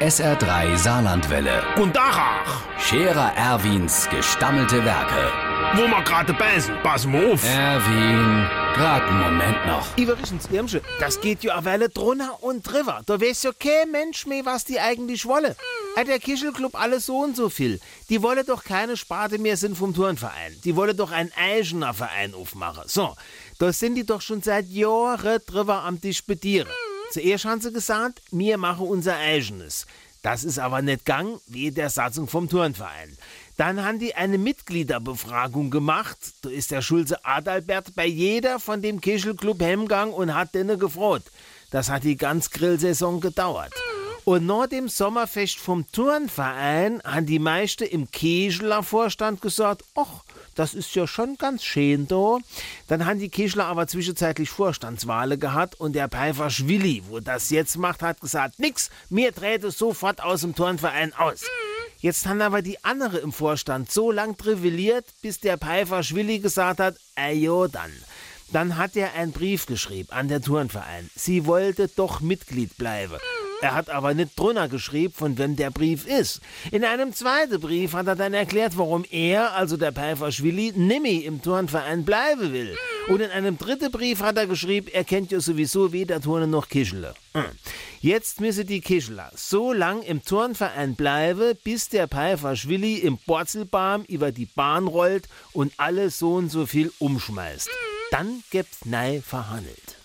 SR3 Saarlandwelle. Und Dachach, Scherer Erwins gestammelte Werke. wo wir gerade beißen, pass mal auf. Erwin, grad einen Moment noch. Übrigens, Irmsche, das geht ja eine Weile drunter und drüber. Da weiß ja kein Mensch mehr, was die eigentlich wollen. Hat der Kischelclub alles so und so viel. Die wollen doch keine Sparte mehr sind vom Turnverein. Die wollen doch einen eigener Verein aufmachen. So, da sind die doch schon seit Jahren drüber am Disputieren. Zuerst haben sie gesagt, wir machen unser eigenes. Das ist aber nicht gang wie der Satzung vom Turnverein. Dann haben die eine Mitgliederbefragung gemacht. Da ist der Schulze Adalbert bei jeder von dem Kischelclub Hemgang und hat denen gefroht. Das hat die ganz Grillsaison gedauert. Und nach dem Sommerfest vom Turnverein haben die meisten im Keschler Vorstand gesagt, ach, das ist ja schon ganz schön da. Dann haben die Kischler aber zwischenzeitlich Vorstandswahlen gehabt und der Pfeifer Schwilli, wo das jetzt macht, hat gesagt, nix, mir trete sofort aus dem Turnverein aus. Jetzt haben aber die andere im Vorstand so lang trivilliert, bis der Pfeifer Schwilli gesagt hat, ey jo dann. Dann hat er einen Brief geschrieben an den Turnverein. Sie wollte doch Mitglied bleiben. Er hat aber nicht drunter geschrieben, von wem der Brief ist. In einem zweiten Brief hat er dann erklärt, warum er, also der Pfeifer Schwilli, nimmer im Turnverein bleiben will. Und in einem dritten Brief hat er geschrieben, er kennt ja sowieso weder Turne noch Kischele. Hm. Jetzt müsse die Kischler so lang im Turnverein bleiben, bis der Pfeifer Schwilli im Borzelbaum über die Bahn rollt und alles so und so viel umschmeißt. Dann gibt's nei verhandelt.